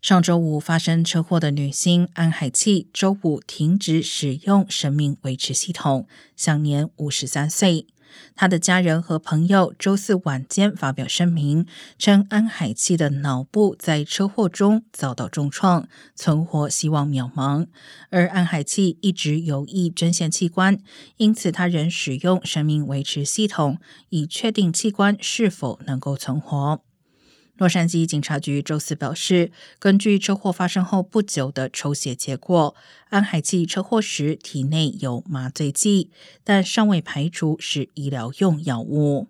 上周五发生车祸的女星安海气，周五停止使用生命维持系统，享年五十三岁。她的家人和朋友周四晚间发表声明，称安海气的脑部在车祸中遭到重创，存活希望渺茫。而安海气一直有意捐献器官，因此他仍使用生命维持系统，以确定器官是否能够存活。洛杉矶警察局周四表示，根据车祸发生后不久的抽血结果，安海气车祸时体内有麻醉剂，但尚未排除是医疗用药物。